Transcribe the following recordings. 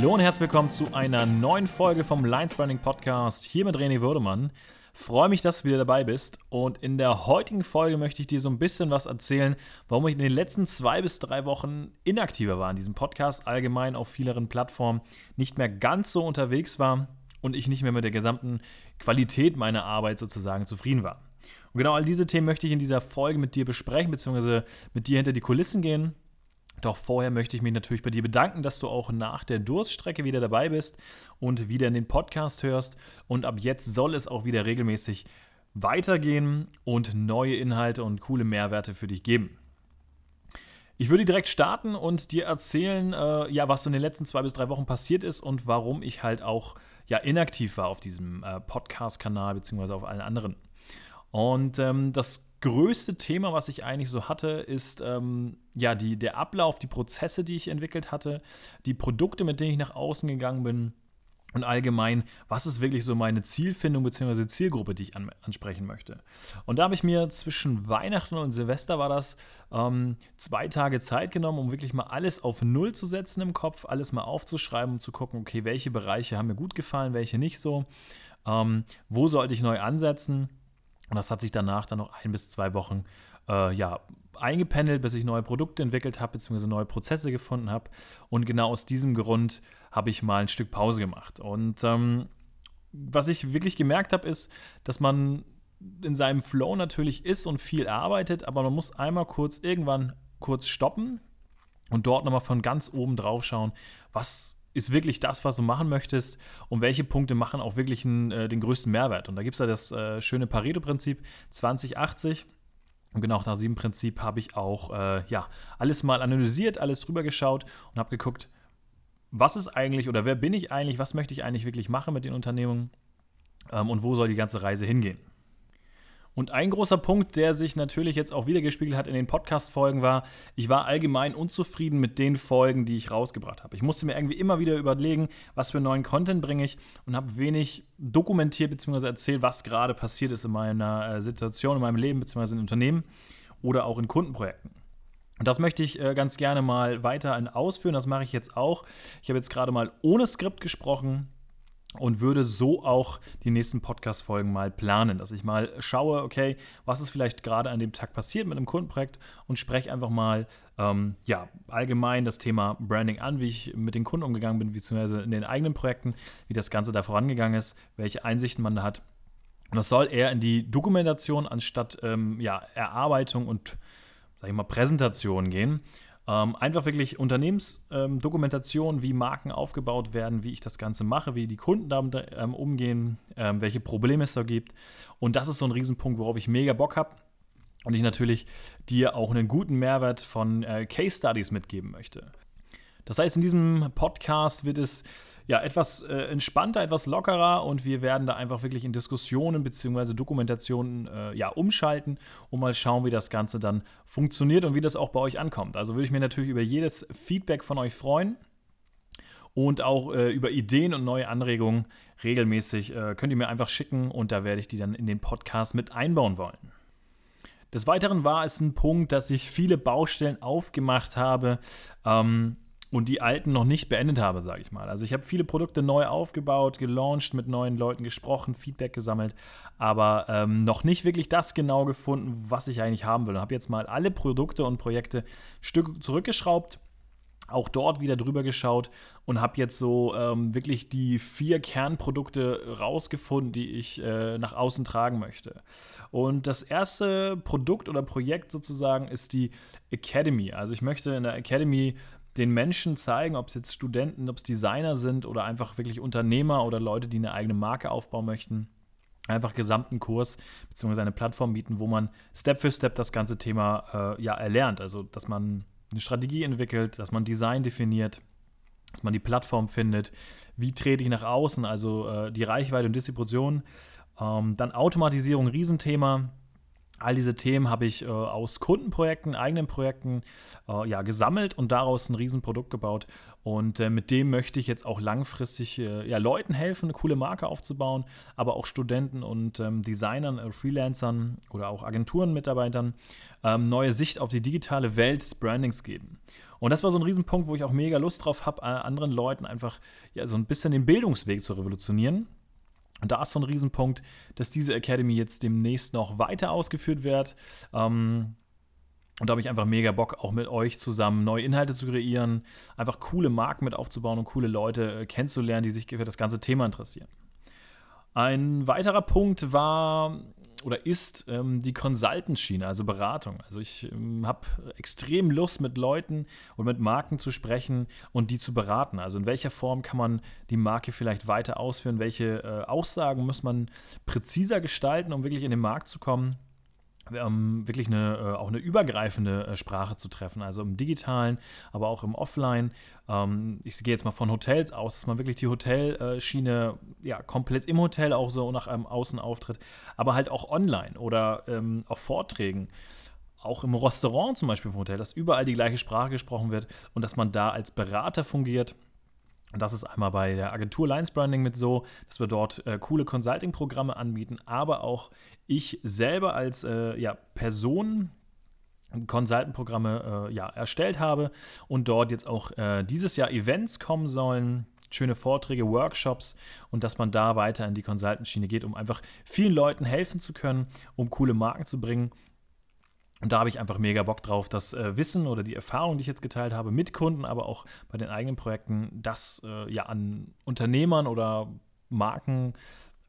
Hallo und herzlich willkommen zu einer neuen Folge vom Lines Burning Podcast. Hier mit René Würdemann. Freue mich, dass du wieder dabei bist. Und in der heutigen Folge möchte ich dir so ein bisschen was erzählen, warum ich in den letzten zwei bis drei Wochen inaktiver war in diesem Podcast, allgemein auf vieleren Plattformen nicht mehr ganz so unterwegs war und ich nicht mehr mit der gesamten Qualität meiner Arbeit sozusagen zufrieden war. Und genau all diese Themen möchte ich in dieser Folge mit dir besprechen, beziehungsweise mit dir hinter die Kulissen gehen. Doch vorher möchte ich mich natürlich bei dir bedanken, dass du auch nach der Durststrecke wieder dabei bist und wieder in den Podcast hörst. Und ab jetzt soll es auch wieder regelmäßig weitergehen und neue Inhalte und coole Mehrwerte für dich geben. Ich würde direkt starten und dir erzählen, äh, ja, was so in den letzten zwei bis drei Wochen passiert ist und warum ich halt auch ja inaktiv war auf diesem äh, Podcast-Kanal beziehungsweise auf allen anderen. Und ähm, das größte Thema, was ich eigentlich so hatte, ist ähm, ja die, der Ablauf, die Prozesse, die ich entwickelt hatte, die Produkte, mit denen ich nach außen gegangen bin und allgemein, was ist wirklich so meine Zielfindung bzw. Zielgruppe, die ich an, ansprechen möchte. Und da habe ich mir zwischen Weihnachten und Silvester war das ähm, zwei Tage Zeit genommen, um wirklich mal alles auf Null zu setzen im Kopf, alles mal aufzuschreiben, um zu gucken, okay, welche Bereiche haben mir gut gefallen, welche nicht so, ähm, wo sollte ich neu ansetzen und das hat sich danach dann noch ein bis zwei Wochen äh, ja, eingependelt, bis ich neue Produkte entwickelt habe, beziehungsweise neue Prozesse gefunden habe. Und genau aus diesem Grund habe ich mal ein Stück Pause gemacht. Und ähm, was ich wirklich gemerkt habe, ist, dass man in seinem Flow natürlich ist und viel arbeitet, aber man muss einmal kurz irgendwann kurz stoppen und dort nochmal von ganz oben drauf schauen, was ist wirklich das, was du machen möchtest und welche Punkte machen auch wirklich einen, äh, den größten Mehrwert. Und da gibt es ja das äh, schöne Pareto-Prinzip 2080. Und genau nach diesem Prinzip habe ich auch äh, ja, alles mal analysiert, alles drüber geschaut und habe geguckt, was ist eigentlich oder wer bin ich eigentlich, was möchte ich eigentlich wirklich machen mit den Unternehmungen ähm, und wo soll die ganze Reise hingehen. Und ein großer Punkt, der sich natürlich jetzt auch wieder gespiegelt hat in den Podcast-Folgen, war, ich war allgemein unzufrieden mit den Folgen, die ich rausgebracht habe. Ich musste mir irgendwie immer wieder überlegen, was für neuen Content bringe ich und habe wenig dokumentiert bzw. erzählt, was gerade passiert ist in meiner äh, Situation, in meinem Leben bzw. in Unternehmen oder auch in Kundenprojekten. Und das möchte ich äh, ganz gerne mal weiter ausführen. Das mache ich jetzt auch. Ich habe jetzt gerade mal ohne Skript gesprochen und würde so auch die nächsten Podcast-Folgen mal planen, dass ich mal schaue, okay, was ist vielleicht gerade an dem Tag passiert mit einem Kundenprojekt und spreche einfach mal, ähm, ja, allgemein das Thema Branding an, wie ich mit den Kunden umgegangen bin, beziehungsweise in den eigenen Projekten, wie das Ganze da vorangegangen ist, welche Einsichten man da hat. Und das soll eher in die Dokumentation anstatt ähm, ja, Erarbeitung und, sag ich mal, Präsentation gehen. Ähm, einfach wirklich Unternehmensdokumentation, ähm, wie Marken aufgebaut werden, wie ich das Ganze mache, wie die Kunden damit ähm, umgehen, ähm, welche Probleme es da gibt. Und das ist so ein Riesenpunkt, worauf ich mega Bock habe. Und ich natürlich dir auch einen guten Mehrwert von äh, Case Studies mitgeben möchte. Das heißt, in diesem Podcast wird es ja etwas äh, entspannter, etwas lockerer und wir werden da einfach wirklich in Diskussionen bzw. Dokumentationen äh, ja, umschalten und mal schauen, wie das Ganze dann funktioniert und wie das auch bei euch ankommt. Also würde ich mir natürlich über jedes Feedback von euch freuen und auch äh, über Ideen und neue Anregungen regelmäßig äh, könnt ihr mir einfach schicken und da werde ich die dann in den Podcast mit einbauen wollen. Des Weiteren war es ein Punkt, dass ich viele Baustellen aufgemacht habe, ähm, und die alten noch nicht beendet habe, sage ich mal. Also ich habe viele Produkte neu aufgebaut, gelauncht, mit neuen Leuten gesprochen, Feedback gesammelt, aber ähm, noch nicht wirklich das genau gefunden, was ich eigentlich haben will. Und habe jetzt mal alle Produkte und Projekte Stück zurückgeschraubt auch dort wieder drüber geschaut und habe jetzt so ähm, wirklich die vier Kernprodukte rausgefunden, die ich äh, nach außen tragen möchte. Und das erste Produkt oder Projekt sozusagen ist die Academy. Also ich möchte in der Academy den Menschen zeigen, ob es jetzt Studenten, ob es Designer sind oder einfach wirklich Unternehmer oder Leute, die eine eigene Marke aufbauen möchten, einfach gesamten Kurs bzw. eine Plattform bieten, wo man Step für Step das ganze Thema äh, ja erlernt. Also, dass man eine Strategie entwickelt, dass man Design definiert, dass man die Plattform findet, wie trete ich nach außen, also äh, die Reichweite und Distribution. Ähm, dann Automatisierung, Riesenthema. All diese Themen habe ich äh, aus Kundenprojekten, eigenen Projekten äh, ja, gesammelt und daraus ein Riesenprodukt gebaut. Und äh, mit dem möchte ich jetzt auch langfristig äh, ja, Leuten helfen, eine coole Marke aufzubauen, aber auch Studenten und ähm, Designern, äh, Freelancern oder auch Agenturenmitarbeitern ähm, neue Sicht auf die digitale Welt des Brandings geben. Und das war so ein Riesenpunkt, wo ich auch mega Lust drauf habe, anderen Leuten einfach ja, so ein bisschen den Bildungsweg zu revolutionieren und da ist so ein Riesenpunkt, dass diese Academy jetzt demnächst noch weiter ausgeführt wird. Ähm, und da habe ich einfach mega Bock, auch mit euch zusammen neue Inhalte zu kreieren, einfach coole Marken mit aufzubauen und coole Leute äh, kennenzulernen, die sich für das ganze Thema interessieren. Ein weiterer Punkt war oder ist ähm, die Consultant-Schiene, also Beratung. Also ich ähm, habe extrem Lust, mit Leuten und mit Marken zu sprechen und die zu beraten. Also in welcher Form kann man die Marke vielleicht weiter ausführen? Welche äh, Aussagen muss man präziser gestalten, um wirklich in den Markt zu kommen? Ähm, wirklich eine, äh, auch eine übergreifende äh, Sprache zu treffen, also im digitalen, aber auch im Offline. Ähm, ich gehe jetzt mal von Hotels aus, dass man wirklich die Hotelschiene ja komplett im Hotel auch so nach einem Außen auftritt, aber halt auch online oder ähm, auf Vorträgen. Auch im Restaurant zum Beispiel im Hotel, dass überall die gleiche Sprache gesprochen wird und dass man da als Berater fungiert das ist einmal bei der Agentur Lines Branding mit so, dass wir dort äh, coole Consulting-Programme anbieten, aber auch ich selber als äh, ja, Person Consultant-Programme äh, ja, erstellt habe und dort jetzt auch äh, dieses Jahr Events kommen sollen, schöne Vorträge, Workshops und dass man da weiter in die Consultant-Schiene geht, um einfach vielen Leuten helfen zu können, um coole Marken zu bringen und da habe ich einfach mega Bock drauf, das äh, Wissen oder die Erfahrung, die ich jetzt geteilt habe, mit Kunden, aber auch bei den eigenen Projekten, das äh, ja an Unternehmern oder Marken,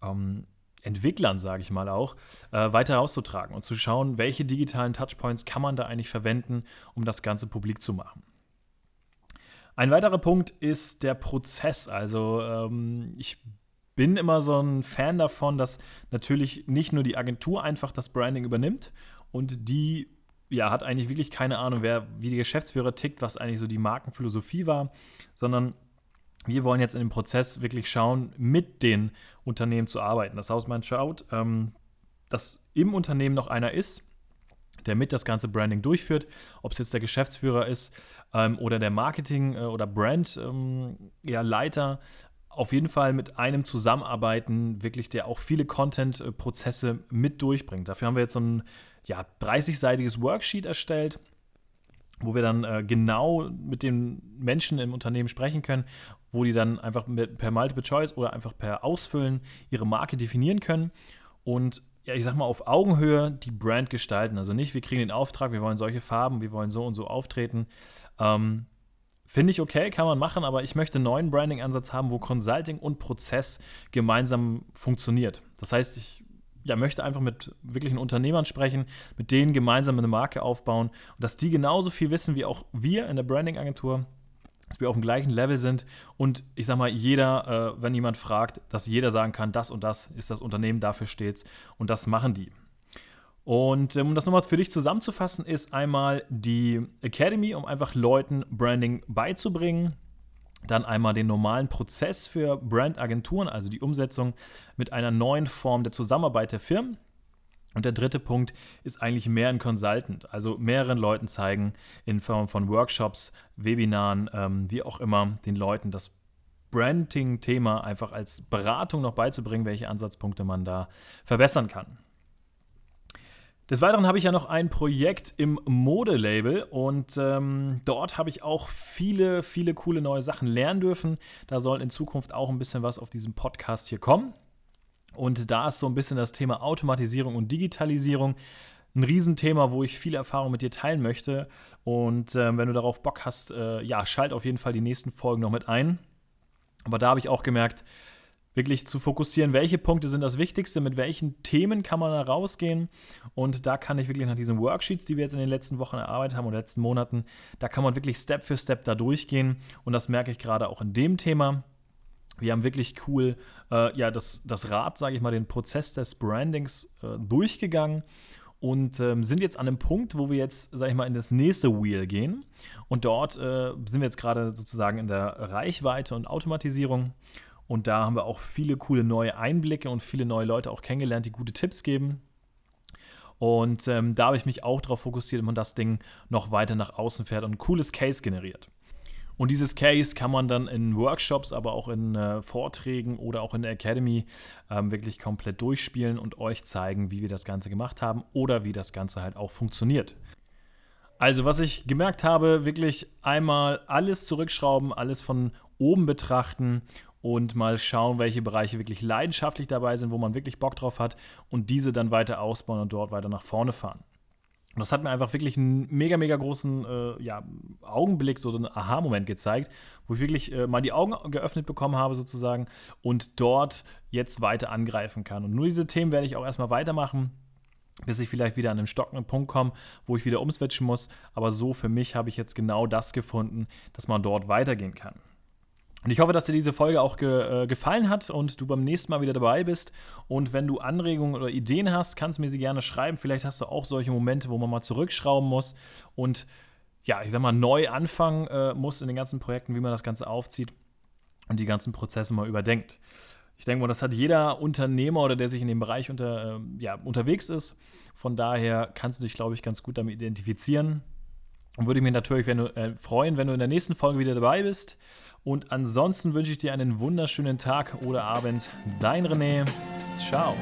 ähm, Entwicklern, sage ich mal auch, äh, weiter rauszutragen und zu schauen, welche digitalen Touchpoints kann man da eigentlich verwenden, um das Ganze publik zu machen. Ein weiterer Punkt ist der Prozess. Also ähm, ich bin immer so ein Fan davon, dass natürlich nicht nur die Agentur einfach das Branding übernimmt und die ja, hat eigentlich wirklich keine Ahnung, wer, wie der Geschäftsführer tickt, was eigentlich so die Markenphilosophie war, sondern wir wollen jetzt in dem Prozess wirklich schauen, mit den Unternehmen zu arbeiten. Das heißt, man schaut, ähm, dass im Unternehmen noch einer ist, der mit das ganze Branding durchführt, ob es jetzt der Geschäftsführer ist ähm, oder der Marketing- äh, oder Brandleiter, ähm, ja, auf jeden Fall mit einem zusammenarbeiten, wirklich, der auch viele Content-Prozesse mit durchbringt. Dafür haben wir jetzt so ein ja, 30-seitiges Worksheet erstellt, wo wir dann äh, genau mit den Menschen im Unternehmen sprechen können, wo die dann einfach mit, per Multiple Choice oder einfach per Ausfüllen ihre Marke definieren können und ja, ich sag mal, auf Augenhöhe die Brand gestalten. Also nicht, wir kriegen den Auftrag, wir wollen solche Farben, wir wollen so und so auftreten. Ähm, Finde ich okay, kann man machen, aber ich möchte einen neuen Branding-Ansatz haben, wo Consulting und Prozess gemeinsam funktioniert. Das heißt, ich ja, möchte einfach mit wirklichen Unternehmern sprechen, mit denen gemeinsam eine Marke aufbauen und dass die genauso viel wissen wie auch wir in der Branding-Agentur, dass wir auf dem gleichen Level sind und ich sag mal, jeder, äh, wenn jemand fragt, dass jeder sagen kann, das und das ist das Unternehmen, dafür steht's und das machen die. Und ähm, um das nochmal für dich zusammenzufassen, ist einmal die Academy, um einfach Leuten Branding beizubringen, dann einmal den normalen Prozess für Brandagenturen, also die Umsetzung mit einer neuen Form der Zusammenarbeit der Firmen. Und der dritte Punkt ist eigentlich mehr ein Consultant, also mehreren Leuten zeigen in Form von Workshops, Webinaren, ähm, wie auch immer, den Leuten das Branding-Thema einfach als Beratung noch beizubringen, welche Ansatzpunkte man da verbessern kann. Des Weiteren habe ich ja noch ein Projekt im Modelabel und ähm, dort habe ich auch viele, viele coole neue Sachen lernen dürfen. Da soll in Zukunft auch ein bisschen was auf diesem Podcast hier kommen. Und da ist so ein bisschen das Thema Automatisierung und Digitalisierung ein Riesenthema, wo ich viele Erfahrungen mit dir teilen möchte. Und äh, wenn du darauf Bock hast, äh, ja, schalt auf jeden Fall die nächsten Folgen noch mit ein. Aber da habe ich auch gemerkt, wirklich zu fokussieren, welche Punkte sind das Wichtigste, mit welchen Themen kann man da rausgehen. Und da kann ich wirklich nach diesen Worksheets, die wir jetzt in den letzten Wochen erarbeitet haben oder letzten Monaten, da kann man wirklich Step für Step da durchgehen. Und das merke ich gerade auch in dem Thema. Wir haben wirklich cool äh, ja, das, das Rad, sage ich mal, den Prozess des Brandings äh, durchgegangen und ähm, sind jetzt an einem Punkt, wo wir jetzt, sage ich mal, in das nächste Wheel gehen. Und dort äh, sind wir jetzt gerade sozusagen in der Reichweite und Automatisierung. Und da haben wir auch viele coole neue Einblicke und viele neue Leute auch kennengelernt, die gute Tipps geben. Und ähm, da habe ich mich auch darauf fokussiert, dass man das Ding noch weiter nach außen fährt und ein cooles Case generiert. Und dieses Case kann man dann in Workshops, aber auch in äh, Vorträgen oder auch in der Academy ähm, wirklich komplett durchspielen und euch zeigen, wie wir das Ganze gemacht haben oder wie das Ganze halt auch funktioniert. Also, was ich gemerkt habe, wirklich einmal alles zurückschrauben, alles von oben betrachten und mal schauen, welche Bereiche wirklich leidenschaftlich dabei sind, wo man wirklich Bock drauf hat und diese dann weiter ausbauen und dort weiter nach vorne fahren. Und das hat mir einfach wirklich einen mega, mega großen äh, ja, Augenblick, so einen Aha-Moment gezeigt, wo ich wirklich äh, mal die Augen geöffnet bekommen habe, sozusagen, und dort jetzt weiter angreifen kann. Und nur diese Themen werde ich auch erstmal weitermachen, bis ich vielleicht wieder an einen stockenden Punkt komme, wo ich wieder umswitchen muss. Aber so für mich habe ich jetzt genau das gefunden, dass man dort weitergehen kann. Und ich hoffe, dass dir diese Folge auch ge äh, gefallen hat und du beim nächsten Mal wieder dabei bist. Und wenn du Anregungen oder Ideen hast, kannst du mir sie gerne schreiben. Vielleicht hast du auch solche Momente, wo man mal zurückschrauben muss und ja, ich sag mal, neu anfangen äh, muss in den ganzen Projekten, wie man das Ganze aufzieht und die ganzen Prozesse mal überdenkt. Ich denke mal, das hat jeder Unternehmer oder der sich in dem Bereich unter, äh, ja, unterwegs ist. Von daher kannst du dich, glaube ich, ganz gut damit identifizieren. Und würde mich natürlich wenn du, äh, freuen, wenn du in der nächsten Folge wieder dabei bist. Und ansonsten wünsche ich dir einen wunderschönen Tag oder Abend. Dein René. Ciao.